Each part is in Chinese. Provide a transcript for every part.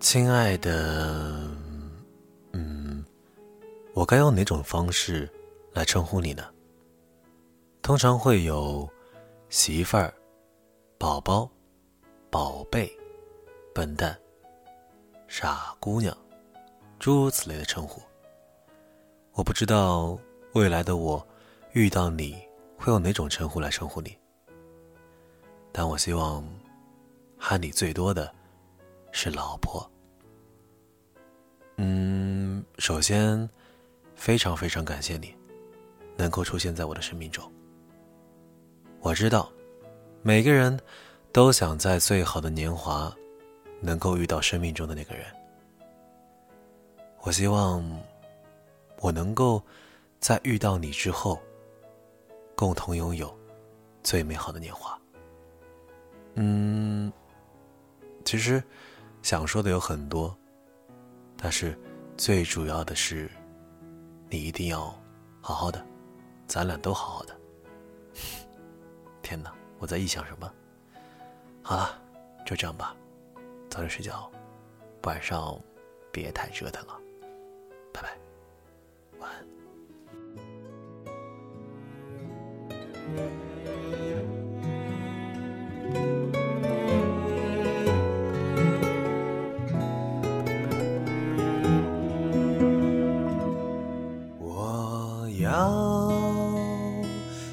亲爱的，嗯，我该用哪种方式来称呼你呢？通常会有媳妇儿、宝宝、宝贝、笨蛋、傻姑娘，诸如此类的称呼。我不知道未来的我遇到你会用哪种称呼来称呼你，但我希望喊你最多的是老婆。嗯，首先，非常非常感谢你，能够出现在我的生命中。我知道，每个人都想在最好的年华，能够遇到生命中的那个人。我希望，我能够在遇到你之后，共同拥有最美好的年华。嗯，其实想说的有很多。但是，最主要的是，你一定要好好的，咱俩都好好的。天哪，我在臆想什么？好了，就这样吧，早点睡觉，晚上别太折腾了，拜拜，晚安。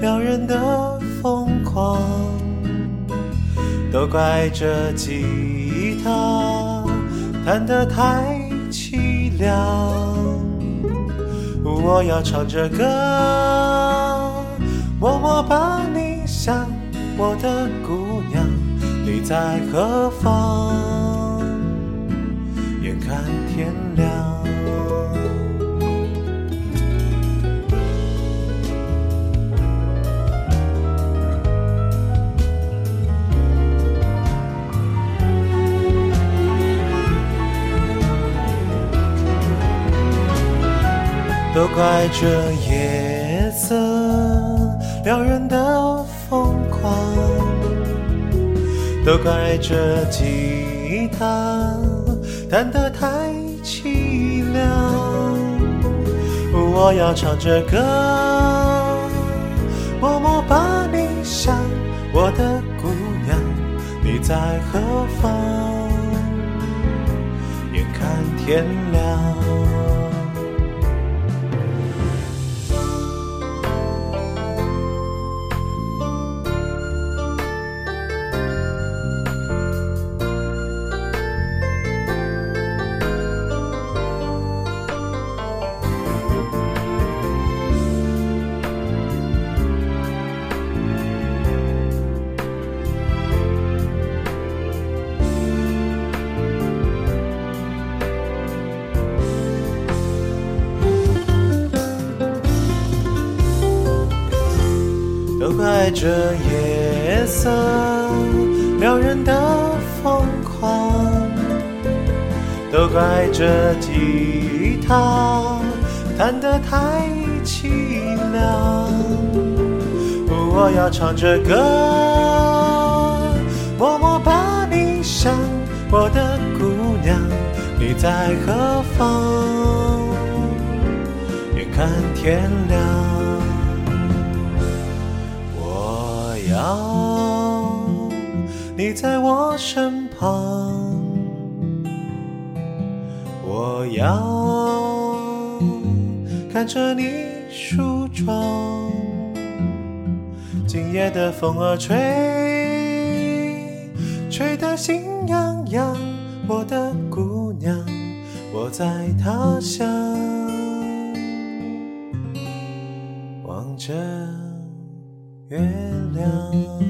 撩人的疯狂，都怪这吉他弹得太凄凉。我要唱着歌，默默把你想，我的姑娘，你在何方？都怪这夜色撩人的疯狂，都怪这吉他弹得太凄凉。我要唱着歌，默默把你想，我的姑娘，你在何方？眼看天亮。都怪这夜色撩人的疯狂，都怪这吉他弹得太凄凉。我要唱着歌，默默把你想，我的姑娘，你在何方？眼看天亮。要你在我身旁，我要，看着你梳妆。今夜的风儿吹，吹得心痒痒。我的姑娘，我在他乡，望着月亮。